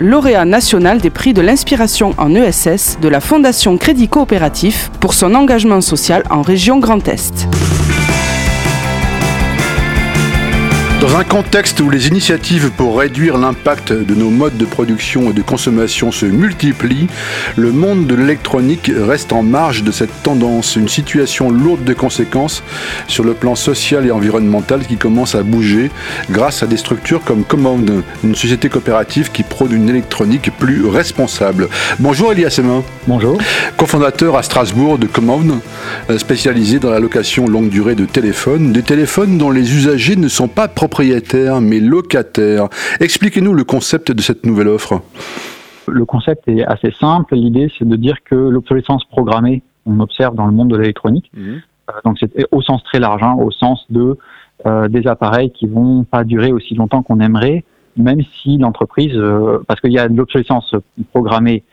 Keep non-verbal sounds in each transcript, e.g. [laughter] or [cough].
Lauréat national des prix de l'inspiration en ESS de la Fondation Crédit Coopératif pour son engagement social en région Grand Est. Dans un contexte où les initiatives pour réduire l'impact de nos modes de production et de consommation se multiplient, le monde de l'électronique reste en marge de cette tendance, une situation lourde de conséquences sur le plan social et environnemental qui commence à bouger grâce à des structures comme Command, une société coopérative qui prône une électronique plus responsable. Bonjour Elias Semin. Bonjour. Cofondateur à Strasbourg de Command, spécialisé dans la location longue durée de téléphones, des téléphones dont les usagers ne sont pas propriétaires propriétaires mais locataires. Expliquez-nous le concept de cette nouvelle offre. Le concept est assez simple. L'idée, c'est de dire que l'obsolescence programmée, on observe dans le monde de l'électronique, mhm. euh, donc c'est au sens très large, hein, au sens de euh, des appareils qui vont pas durer aussi longtemps qu'on aimerait, même si l'entreprise, euh, parce qu'il y a de l'obsolescence programmée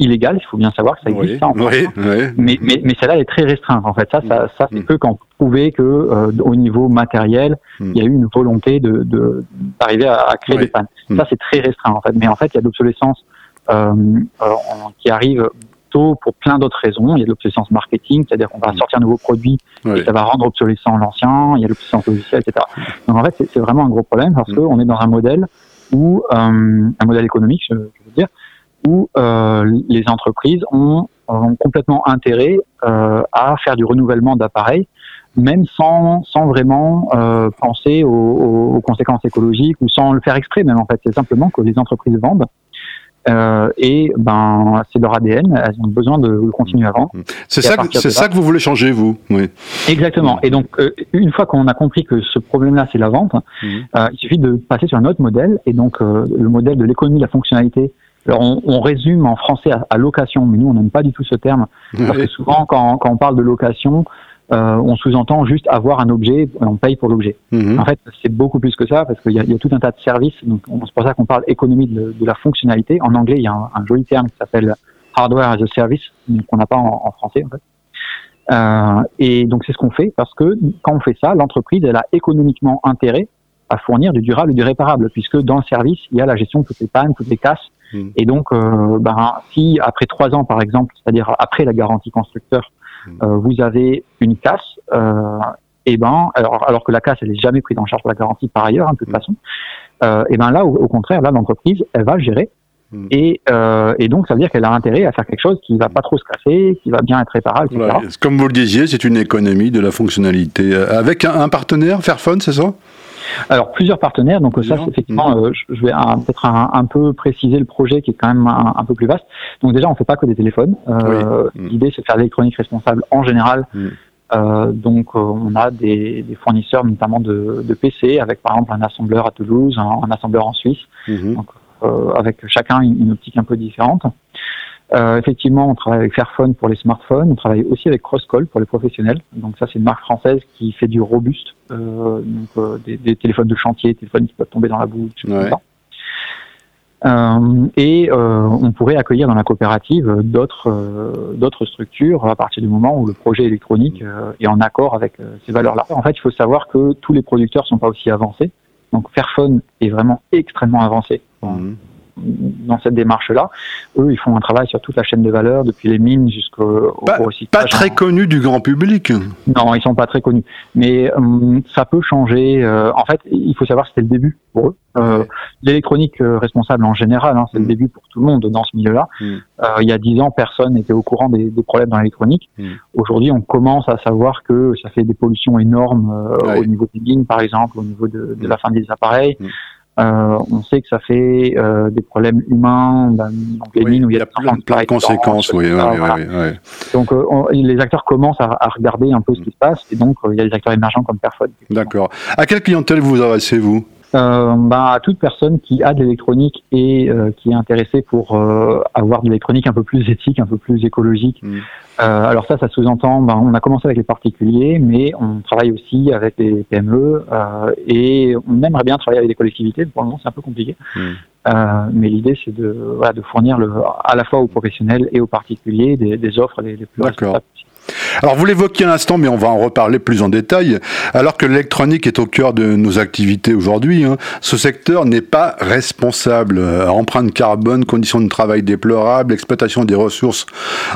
illégale, il faut bien savoir que ça existe. en oui, mais, mais, mais celle-là est très restreinte. En fait, ça, ça, ça c'est mm. que quand prouver que euh, au niveau matériel, mm. il y a eu une volonté de d'arriver à, à, créer des pannes. Mm. Ça, c'est très restreint en fait. Mais en fait, il y a de l'obsolescence euh, euh qui arrive tôt pour plein d'autres raisons. Il y a de l'obsolescence marketing, c'est-à-dire qu'on va sortir un nouveau produit et ça va rendre obsolescent l'ancien. Il y a l'obsolescence logicielle, etc. Donc en fait, c'est vraiment un gros problème parce qu'on est dans un modèle où euh, un modèle économique, je, je veux dire, où euh, les entreprises ont, ont, complètement intérêt euh, à faire du renouvellement d'appareils, même sans, sans vraiment euh, penser aux, aux, conséquences écologiques ou sans le faire exprès même en fait. C'est simplement que les entreprises vendent. Euh, et ben c'est leur ADN, elles ont besoin de continuer à vendre. C'est ça, c'est ça que vous voulez changer, vous? Oui. Exactement. Et donc euh, une fois qu'on a compris que ce problème-là c'est la vente, mmh. euh, il suffit de passer sur un autre modèle. Et donc le modèle de l'économie de la fonctionnalité alors on, on, résume en français à, location, mais nous on n'aime pas du tout ce terme parce que souvent quand, quand, on parle de location, euh, on sous-entend juste avoir un objet, on paye pour l'objet. Mhm. En fait, c'est beaucoup plus que ça parce qu'il y, y, a tout un tas de services. Donc c'est pour ça qu'on parle économie de, de, la fonctionnalité. En anglais, il y a un, un joli terme qui s'appelle hardware as a service, qu'on n'a pas en, en, français en fait. Euh, et donc c'est ce qu'on fait parce que quand on fait ça, l'entreprise elle a économiquement intérêt à fournir du durable et du réparable, puisque dans le service, il y a la gestion de toutes les pannes, toutes les casses. Hmm. Et donc, euh, ben, si après trois ans, par exemple, c'est-à-dire après la garantie constructeur, hmm. euh, vous avez une casse, euh, et ben, alors, alors que la casse, elle n'est jamais prise en charge par la garantie par ailleurs, hein, de toute hmm. façon, euh, et ben là, au, contraire, là, l'entreprise, elle va gérer. Et, euh, et, donc, ça veut dire qu'elle a intérêt à faire quelque chose qui va pas trop se casser, qui va bien être réparable, etc. Comme vous le disiez, c'est une économie de la fonctionnalité. Avec un, un partenaire, Fairphone, c'est ça? Alors plusieurs partenaires, donc ça effectivement, euh, je vais peut-être un, peu préciser le projet qui est quand même un, peu plus vaste. Donc déjà, on fait pas que des téléphones. Euh, mm. L'idée, c'est de faire de l'électronique responsable en général. Mm. Euh, donc on a des, des, fournisseurs notamment de, de, PC avec par exemple un assembleur à Toulouse, un, assembleur en Suisse, mm-hmm. donc, avec chacun une, une, optique un peu différente. Euh, effectivement, on travaille avec Fairphone pour les smartphones. On travaille aussi avec Crosscall pour les professionnels. Donc ça, c'est une marque française qui fait du robuste, euh, donc euh, des, des, téléphones de chantier, téléphones qui peuvent tomber dans la boue, ouais. Euh, et euh, on pourrait accueillir dans la coopérative d'autres d'autres structures à partir du moment où le projet électronique est en accord avec ces valeurs-là. En fait, il faut savoir que tous les producteurs sont pas aussi avancés. Donc Fairphone est vraiment extrêmement avancé. Mmh dans cette démarche-là. Eux, ils font un travail sur toute la chaîne de valeur, depuis les mines jusqu'au recyclage. Pas très connu du grand public. Non, ils sont pas très connus. Mais euh, ça peut changer. Euh, en fait, il faut savoir que c'était le début pour eux. Euh, L'électronique euh, responsable en général, hein, c'est le mm. début pour tout le monde dans ce milieu-là. Mm. il y a dix ans, personne n'était au courant des, des problèmes dans l'électronique. Mm. Aujourd'hui, on commence à savoir que ça fait des pollutions énormes au niveau des mines, par exemple, au niveau de, de la fin des appareils. Euh, on sait que ça fait euh, des problèmes humains, dans les mines où il y a, plein, de conséquences. Oui, donc euh, les acteurs commencent à, regarder un peu ce qui se passe et donc il y a des acteurs émergents comme Perfod. D'accord. À quelle clientèle vous adressez-vous? Euh, bah, à toute personne qui a de l'électronique et euh, qui est intéressée pour euh, avoir de l'électronique un peu plus éthique, un peu plus écologique. Mm. Euh, alors ça, ça sous-entend, bah, on a commencé avec les particuliers, mais on travaille aussi avec les PME euh, et on aimerait bien travailler avec les collectivités. Pour le moment, c'est un peu compliqué. Mm. mais l'idée, c'est de, voilà, de fournir le, à la fois aux professionnels et aux particuliers des, des offres les, les plus D'accord. Alors vous l'évoquiez à l'instant, mais on va en reparler plus en détail. Alors que l'électronique est au cœur de nos activités aujourd'hui, hein, ce secteur n'est pas responsable. Euh, empreinte carbone, conditions de travail déplorables, exploitation des ressources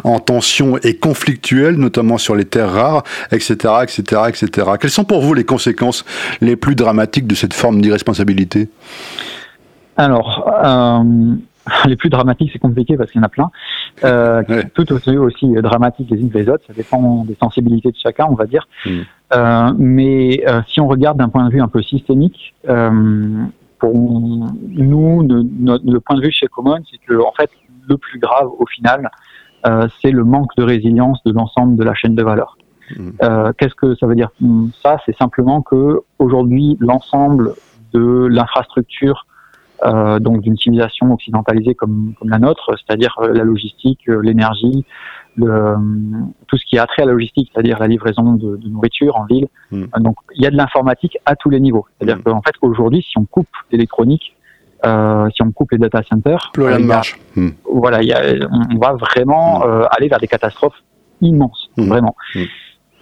en tension et conflictuelle, notamment sur les terres rares, etc., etc., etc. Quelles sont pour vous les conséquences les plus dramatiques de cette forme d'irresponsabilité? Alors, euh, [laughs] les plus dramatiques, c'est compliqué parce qu'il y en a plein. Euh, Tout aussi, aussi dramatiques les unes que les autres. Ça dépend des sensibilités de chacun, on va dire. Mm. Euh, mais euh, si on regarde d'un point de vue un peu systémique, euh, pour nous, le point de vue chez Common, c'est que en fait, le plus grave au final, euh, c'est le manque de résilience de l'ensemble de la chaîne de valeur. Mm. Euh, Qu'est-ce que ça veut dire? Ça, c'est simplement que aujourd'hui, l'ensemble de l'infrastructure euh, donc d'une civilisation occidentalisée comme, comme la nôtre, c'est-à-dire euh, la logistique, euh, l'énergie, le, tout ce qui est attrait à la logistique, c'est-à-dire la livraison de, de, nourriture en ville. Hmm. Donc il y a de l'informatique à tous les niveaux. C'est-à-dire hmm. qu'en fait aujourd'hui, si on coupe l'électronique, euh, si on coupe les data centers, plus rien ne marche. Hmm. Voilà, y a, on va vraiment euh, aller vers des catastrophes immenses, vraiment.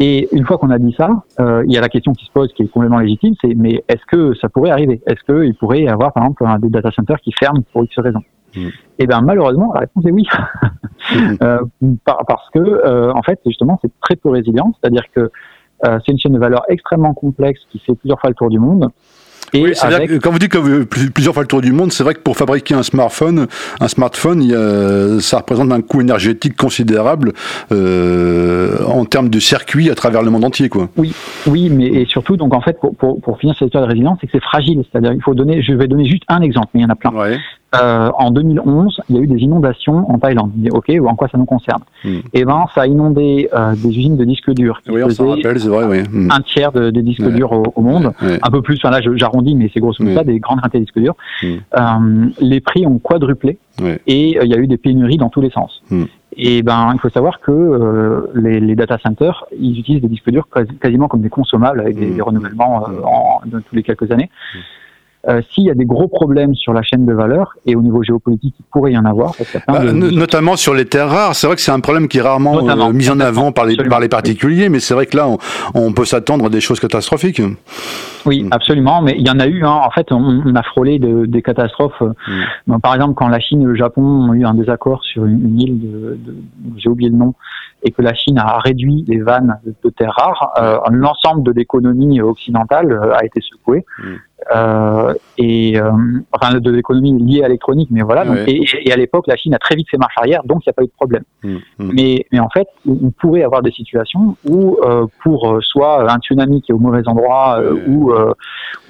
Et une fois qu'on a dit ça, euh, il y a la question qui se pose, qui est complètement légitime, c'est mais est-ce que ça pourrait arriver? Est-ce qu'il pourrait y avoir, par exemple, un des data centers qui ferment pour X raison mm. Et eh bien malheureusement, la réponse est oui, [laughs] euh, parce que euh, en fait, justement, c'est très peu résilient, c'est-à-dire que c'est une chaîne de valeur extrêmement complexe qui fait plusieurs fois le tour du monde oui, avec... quand vous dites que plusieurs fois le tour du monde, c'est vrai que pour fabriquer un smartphone, un smartphone, il ça représente un coût énergétique considérable euh, en termes de circuit à travers le monde entier, quoi. Oui, oui, mais et surtout, donc en fait, pour, pour, pour finir cette histoire de résilience, c'est que c'est fragile. C'est-à-dire, il faut donner, je vais donner juste un exemple, mais il y en a plein. Ouais. Euh, en 2011, il y a eu des inondations en Thaïlande. Ok, ou en quoi ça nous concerne hmm. Et eh ben, ça a inondé euh, des usines de disques durs. oui, on s'en rappelle, c'est vrai, oui. Hmm. Un tiers de, des disques durs au, monde, un peu plus. Enfin là, j'arrondis, mais c'est grosso modo ça, des grandes quantités de disques durs. Hmm. Euh, les prix ont quadruplé et euh, il y a eu des pénuries dans tous les sens. Et ben, il faut savoir que euh, les, les, data centers, ils utilisent des disques durs quasiment comme des consommables avec des, des renouvellements en, tous les quelques années. Euh, s'il y a des gros problèmes sur la chaîne de valeur et au niveau géopolitique, il pourrait y en avoir. Bah, notamment sur les terres rares, c'est vrai que c'est un problème qui est rarement euh, mis en avant par les, par les particuliers, mais c'est vrai que là, on, on peut s'attendre à des choses catastrophiques. Oui, mm. absolument, mais il y en a eu. Hein. En fait, on, a frôlé de, des catastrophes. Mm. par exemple, quand la Chine et le Japon ont eu un désaccord sur une, île, de j'ai oublié le nom, et que la Chine a réduit les vannes de, terres rares, euh, l'ensemble de l'économie occidentale a été secoué. Mm euh, et euh, enfin de l'économie liée à l'électronique, mais voilà. Donc, et, et, à l'époque, la Chine a très vite fait marche arrière, donc il n'y a pas eu de problème. Mmh, mmh. Mais, mais en fait, on pourrait avoir des situations où euh, pour euh, soit un tsunami qui est au mauvais endroit, euh, ou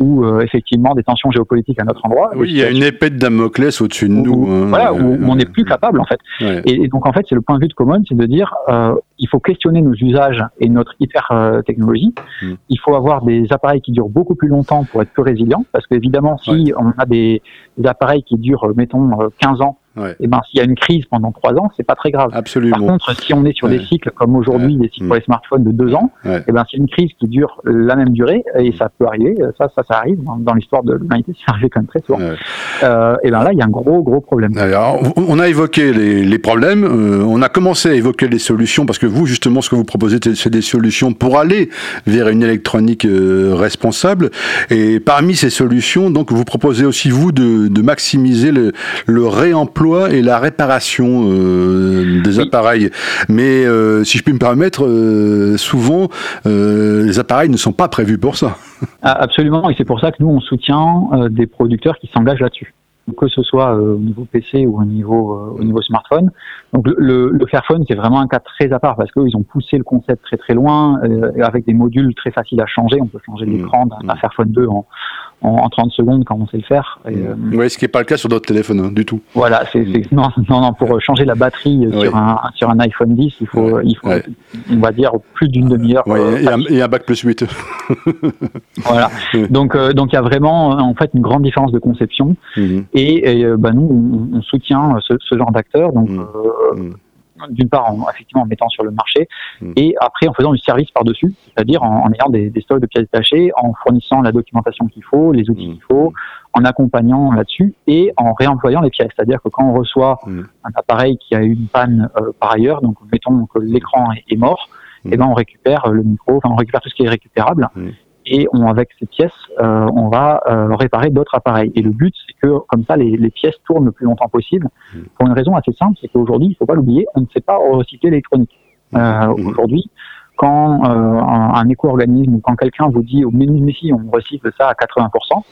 ou effectivement des tensions géopolitiques à notre endroit. Oui, il y a une épée de Damoclès au-dessus de nous. Hein. voilà, où, on n'est plus capable en fait. Et, et, donc en fait, c'est le point de vue de Common, c'est de dire il faut questionner nos usages et notre hyper technologie. Mmh. Il faut avoir des appareils qui durent beaucoup plus longtemps pour être plus résilients parce qu'évidemment, si on a des, des, appareils qui durent, mettons, 15 euh, et eh ben s'il y a une crise pendant trois ans, c'est pas très grave. Absolument. Par contre, si on est sur des cycles comme aujourd'hui, des cycles pour les smartphones de deux ans, et eh ben c'est une crise qui dure la même durée et ça peut arriver. Ça, ça, ça arrive dans, l'histoire de l'humanité, [laughs] ça arrive quand même très souvent. Euh, et ben là, il y a un gros, gros problème. Alors, on a évoqué les, les problèmes, euh, on a commencé à évoquer les solutions parce que vous, justement, ce que vous proposez, c'est des solutions pour aller vers une électronique euh, responsable. Et parmi ces solutions, donc, vous proposez aussi vous de, de maximiser le, le réemploi et la réparation euh, des appareils. Mais euh, si je puis me permettre, euh, souvent les appareils ne sont pas prévus pour ça. Ah, absolument, et c'est pour ça que nous on soutient des producteurs qui s'engagent là-dessus que ce soit au niveau PC ou au niveau au niveau smartphone. Donc le, le Fairphone c'est vraiment un cas très à part parce qu'ils ont poussé le concept très très loin avec des modules très faciles à changer. On peut changer mmh. l'écran d'un mmh. Fairphone 2 en, en, 30 secondes quand on sait le faire. Et, euh, oui, ce qui n'est pas le cas sur d'autres téléphones hein, du tout. Voilà, c'est, non, non, non, pour changer la batterie sur, un, sur un iPhone 10, il faut, il faut on va dire, plus d'une demi-heure. et, un, et, un, bac plus 8. [laughs] voilà, donc euh, donc il y a vraiment en fait une grande différence de conception mhm. et, et bah, nous on, soutient ce, ce genre d'acteurs. Donc mhm. Euh, d'une part en, effectivement en mettant sur le marché hmm. et après en faisant du service par-dessus, c'est-à-dire en, ayant des, des, stocks de pièces détachées, en fournissant la documentation qu'il faut, les outils hmm. qu'il faut, en accompagnant là-dessus et en réemployant les pièces. C'est-à-dire que quand on reçoit hmm. un appareil qui a eu une panne euh, par ailleurs, donc mettons que l'écran est, mort, et eh ben on récupère le micro, enfin on récupère tout ce qui est récupérable. Et on, avec ces pièces, on va réparer d'autres appareils. Et le but, c'est que comme ça, les, les, pièces tournent le plus longtemps possible. Pour une raison assez simple, c'est qu'aujourd'hui, il faut pas l'oublier, on ne sait pas recycler l'électronique. Aujourd'hui, quand un, un éco-organisme ou quand quelqu'un vous dit au menu de on recycle ça à 80%,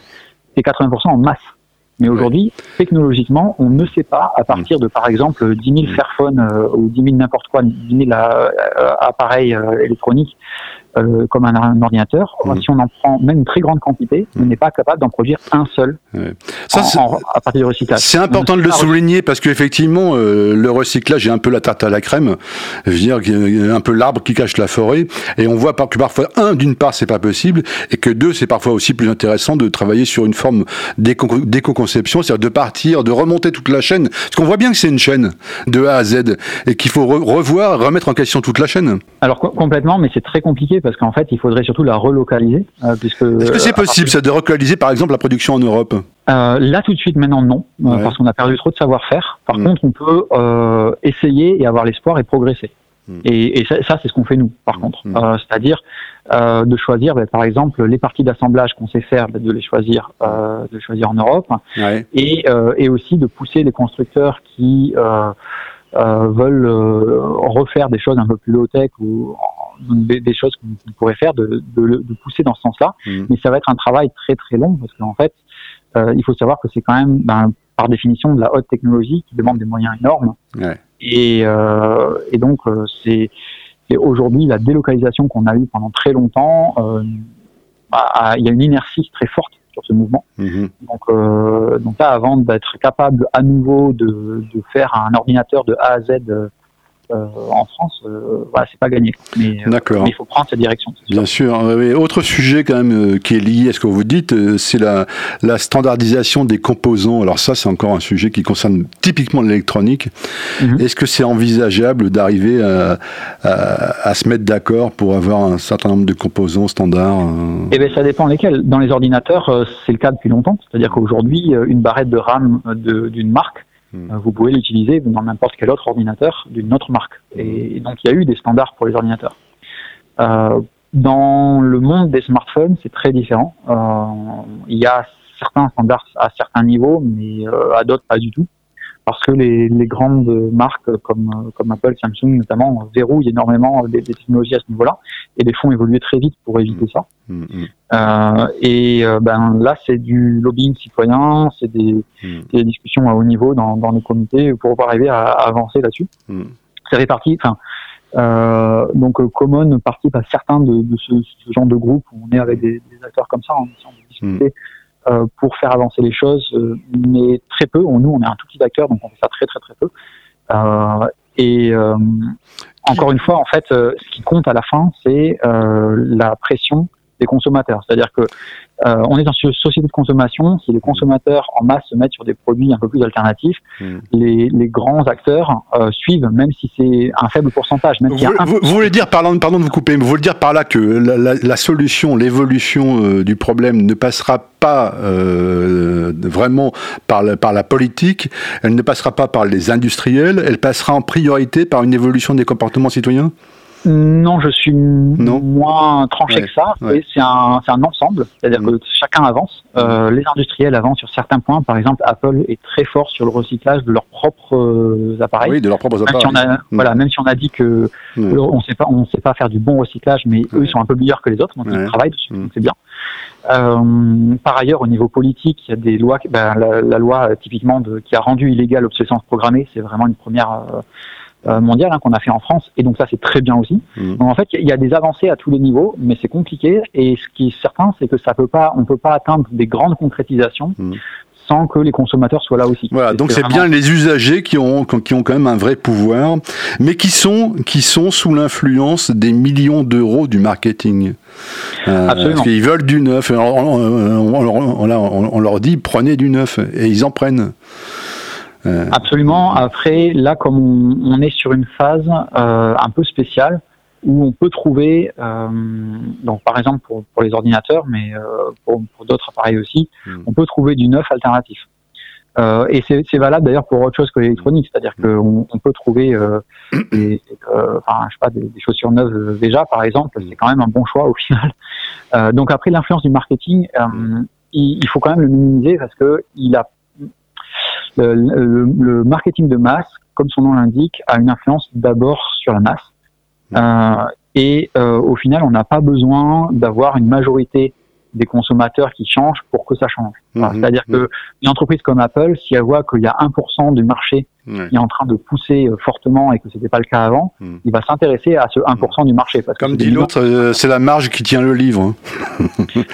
c'est 80% en masse. Mais aujourd'hui, technologiquement, on ne sait pas, à partir de, par exemple, 10 000 Fairphone euh, ou 10 000 n'importe quoi, 10 000 euh, appareils euh, électroniques euh, comme un, un ordinateur. Si on en prend même une très grande quantité, on n'est pas capable d'en produire un seul Ça, à partir du recyclage. C'est important de le souligner parce qu'effectivement, euh, le recyclage est un peu la tarte à la crème. Je veux dire, a un peu l'arbre qui cache la forêt. Et on voit que parfois, un, d'une part, c'est pas possible, et que deux, c'est parfois aussi plus intéressant de travailler sur une forme d'éco-conception, c'est-à-dire de partir, de remonter toute la chaîne. Parce qu'on voit bien que c'est une chaîne de A à Z et qu'il faut revoir, remettre en question toute la chaîne. Alors complètement, mais c'est très compliqué parce qu'en fait, il faudrait surtout la relocaliser. Euh, puisque Est-ce que c'est euh, possible, ça, de relocaliser par exemple la production en Europe? Euh, Là, tout de suite, maintenant, non, parce qu'on a perdu trop de savoir-faire. Par mm. contre, on peut essayer et avoir l'espoir et progresser. Mm. Et, ça, c'est ce qu'on fait nous, par mm. contre. C'est-à-dire de choisir, ben, par exemple, les parties d'assemblage qu'on sait faire, ben, de les choisir, de les choisir en Europe, et, et, aussi de pousser les constructeurs qui veulent refaire des choses un peu plus low-tech ou des, choses qu'on pourrait faire, de, de, pousser dans ce sens-là. Mm. Mais ça va être un travail très très long parce qu'en fait, euh, il faut savoir que c'est quand même, ben, par définition, de la haute technologie qui demande des moyens énormes. Et, euh, et, donc, euh, c'est aujourd'hui la délocalisation qu'on a eue pendant très longtemps. Euh, bah, il y a une inertie très forte sur ce mouvement. Mm-hmm. Donc, euh, donc là, avant d'être capable à nouveau de, de, faire un ordinateur de A à Z euh, en France, euh, voilà, c'est pas gagné. Mais, euh, il faut prendre cette direction. Bien sûr. autre sujet quand même qui est lié à ce que vous dites, c'est la, la standardisation des composants. Alors ça, c'est encore un sujet qui concerne typiquement l'électronique. Mhm. Est-ce que c'est envisageable d'arriver à, à, se mettre d'accord pour avoir un certain nombre de composants standards Eh bien, ça dépend lesquels. Dans les ordinateurs, c'est le cas depuis longtemps. C'est-à-dire qu'aujourd'hui, une barrette de RAM d'une marque Hmm. Vous pouvez l'utiliser dans n'importe quel autre ordinateur d'une autre marque. Et donc il y a eu des standards pour les ordinateurs. Euh, dans le monde des smartphones, c'est très différent. Euh, il y a certains standards à certains niveaux, mais euh, à d'autres pas du tout parce que les, les, grandes marques comme, comme Apple, Samsung notamment verrouillent énormément des, des technologies à ce niveau-là et les font évoluer très vite pour éviter ça. Mm, mm. Euh, et euh, ben là, c'est du lobbying citoyen, c'est des, mm. des, discussions à haut niveau dans, dans les comités pour arriver à, avancer là-dessus. Ça fait partie, enfin. Euh, donc Common participe à certains de, de ce, ce, genre de groupe où on est avec des, des acteurs comme ça en essayant de discuter euh, pour faire avancer les choses, euh, mais très peu. nous, on est un tout petit acteur, donc on fait ça très très très peu. Euh, et encore une fois, en fait, ce qui compte à la fin, c'est la pression des consommateurs. C'est-à-dire que euh, on est dans une société de consommation. Si les consommateurs en masse se mettent sur des produits un peu plus alternatifs, hmm. les, les, grands acteurs euh, suivent, même si c'est un faible pourcentage. Même vous, vous, voulez dire, pardon, pardon de vous couper, mais vous voulez dire par là que la, la, la solution, l'évolution euh, du problème ne passera pas vraiment par la, par la politique, elle ne passera pas par les industriels, elle passera en priorité par une évolution des comportements citoyens? Non, je suis moins tranché que ça. C'est un, un, ensemble, c'est-à-dire mm. que chacun avance. Euh, les industriels avancent sur certains points. Par exemple, Apple est très fort sur le recyclage de leurs propres euh, appareils. Oui, de leurs propres appareils. Même si on a, mm. Voilà, même si on a dit que on sait pas, on sait pas faire du bon recyclage, mais eux sont un peu meilleurs que les autres, donc ils travaillent dessus, mm. c'est bien. Euh, par ailleurs, au niveau politique, il y a des lois. Ben, la, la, loi typiquement de, qui a rendu illégal l'obsolescence programmée, c'est vraiment une première euh, euh, mondiale hein, qu'on a fait en France, et donc ça c'est très bien aussi. Mmh. Donc en fait, il y a des avancées à tous les niveaux, mais c'est compliqué. Et ce qui est certain, c'est que ça peut pas, on peut pas atteindre des grandes concrétisations. Mmh. sans que les consommateurs soient là aussi. Voilà, donc c'est bien les usagers qui ont, qui ont quand même un vrai pouvoir, mais qui sont, qui sont sous l'influence des millions d'euros du marketing. Euh, parce qu'ils veulent du neuf. On, on, on, on, leur dit prenez du neuf, et ils en prennent. Euh, Absolument. Après, là, comme on, est sur une phase euh, un peu spéciale, où on peut trouver, euh, donc par exemple pour, pour les ordinateurs, mais pour, pour d'autres appareils aussi, hmm. on peut trouver du neuf alternatif. Euh, et c'est valable d'ailleurs pour autre chose que l'électronique, c'est-à-dire qu'on on peut trouver euh, des, euh, enfin, je sais pas, des, des, chaussures neuves déjà, par exemple, c'est quand même un bon choix au final. Euh, donc après l'influence du marketing, euh, il, il, faut quand même le minimiser parce que il a le, le, le marketing de masse, comme son nom l'indique, a une influence d'abord sur la masse. Euh, et au final, on n'a pas besoin d'avoir une majorité des consommateurs qui changent pour que ça change. Mhm. C'est-à-dire que une entreprise comme Apple, si elle voit qu'il y a 1% du marché qui est en train de pousser euh, fortement et que c'était pas le cas avant, hmm. il va s'intéresser à ce 1% du marché. Parce Comme dit l'autre, euh, c'est la marge qui tient le livre. Hein.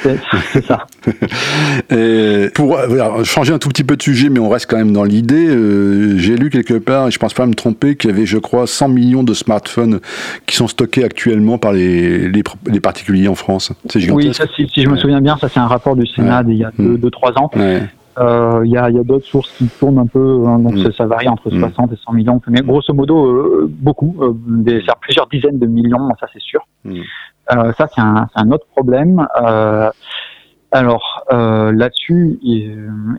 [laughs] c'est ça. [laughs] et pour euh, changer un tout petit peu de sujet, mais on reste quand même dans l'idée, j'ai lu quelque part, et je pense pas me tromper, qu'il y avait, je crois, 100 millions de smartphones qui sont stockés actuellement par les, les, particuliers en France. C'est gigantesque. Oui, si, je me souviens bien, ça c'est un rapport du Sénat d'il y a 2-3 hmm. ans. Euh, il y a, y a d'autres sources qui tournent un peu, hein, donc mm. ça, varie entre 60 mm. et 100 millions, mais grosso modo euh, beaucoup, euh, des, plusieurs dizaines de millions, ça c'est sûr. Mm. Euh, ça c'est un, un, autre problème. alors là-dessus,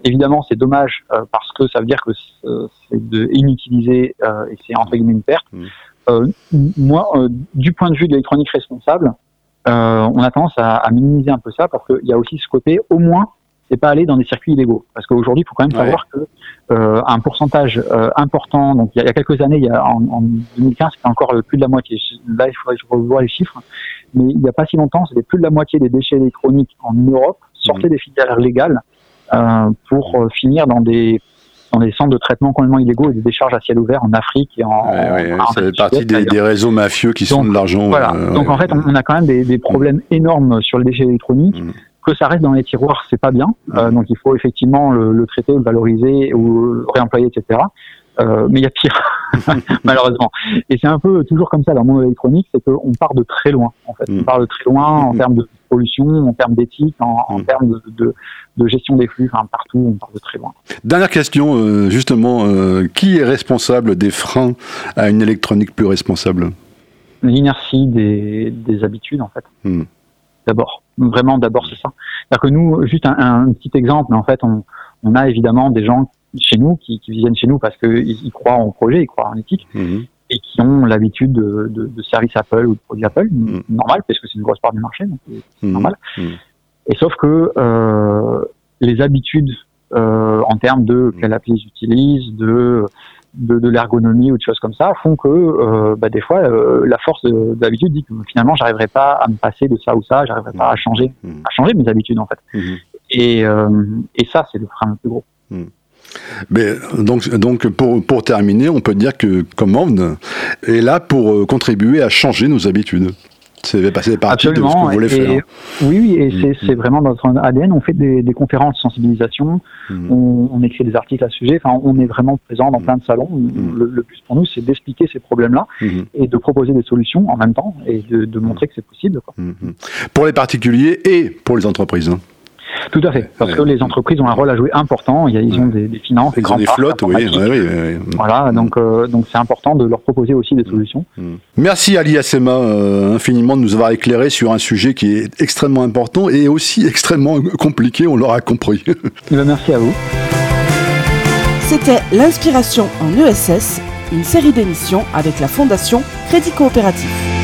évidemment c'est dommage parce que ça veut dire que c'est inutilisé et c'est entre guillemets une perte. moi, du point de vue de l'électronique responsable, on a tendance à, à minimiser un peu ça parce qu'il y a aussi ce côté, au moins c'est pas aller dans des circuits illégaux. Parce qu'aujourd'hui, il faut quand même savoir que euh, un pourcentage euh, important, donc il y, a, quelques années, il y a, en, en 2015, c'était encore plus de la moitié. Là, il faudrait que je revoie les chiffres, mais il n'y a pas si longtemps, c'était plus de la moitié des déchets électroniques en Europe sortaient mmh. des filières légales euh, pour euh, finir dans des dans des centres de traitement complètement illégaux et des décharges à ciel ouvert en Afrique et en. Ouais, ouais, ça fait partie des, des, réseaux mafieux qui sont de l'argent. Voilà. Euh, donc en fait, on, a quand même des, des problèmes énormes sur les déchets électroniques. Mmh que ça reste dans les tiroirs, c'est pas bien. Euh, donc il faut effectivement le, le, traiter, le valoriser ou le réemployer, etc. Euh, mais il y a pire, [laughs] malheureusement. Et c'est un peu toujours comme ça dans le monde électronique, c'est qu'on part de très loin. En fait, on mm. part de très loin en mm. termes de pollution, en termes d'éthique, en, en, mm. termes de, de, de, gestion des flux. Enfin, partout, on part de très loin. Dernière question, euh, justement, euh, qui est responsable des freins à une électronique plus responsable? L'inertie des, des habitudes, en fait d'abord. Vraiment, d'abord, c'est ça. C'est-à-dire que nous, juste un, petit exemple, mais en fait, on, on, a évidemment des gens chez nous qui, qui viennent chez nous parce qu'ils ils croient en projet, ils croient en éthique, mhm. et qui ont l'habitude de, de, de services Apple ou de produits Apple, mhm. normal, parce que c'est une grosse part du marché, donc c'est mhm. normal. Et sauf que euh, les habitudes euh, en termes de quelle appli ils utilisent, de de, de l'ergonomie ou de choses comme ça font que euh, bah, des fois euh, la force d'habitude dit que finalement j'arriverai pas à me passer de ça ou ça, j'arriverai pas à changer, mmh. à changer mes habitudes en fait. Mmh. Et, euh, et ça c'est le frein le plus gros. Mmh. Mais donc, donc pour, pour terminer, on peut dire que Command est là pour contribuer à changer nos habitudes. C'est passé partie Absolument. de ce que vous voulez faire. Oui, oui, et mm, c'est mm. vraiment dans notre ADN. On fait des, des conférences de sensibilisation, mm. on, on, écrit des articles à ce sujet. Enfin, on est vraiment présent dans plein de salons. Le, le, plus pour nous, c'est d'expliquer ces problèmes-là et de proposer des solutions en même temps et de, de montrer que c'est possible. Quoi. Pour les particuliers et pour les entreprises. Hein. Tout à fait, parce que les entreprises ont un rôle à jouer important. Ils ont des, des finances, des grands des flottes, oui, oui, oui, Voilà, donc euh, donc c'est important de leur proposer aussi des solutions. Mm. Merci Ali Assema euh, infiniment de nous avoir éclairé sur un sujet qui est extrêmement important et aussi extrêmement compliqué. On l'aura compris. Eh ben, merci à vous. C'était l'inspiration en ESS, une série d'émissions avec la Fondation Crédit Coopératif.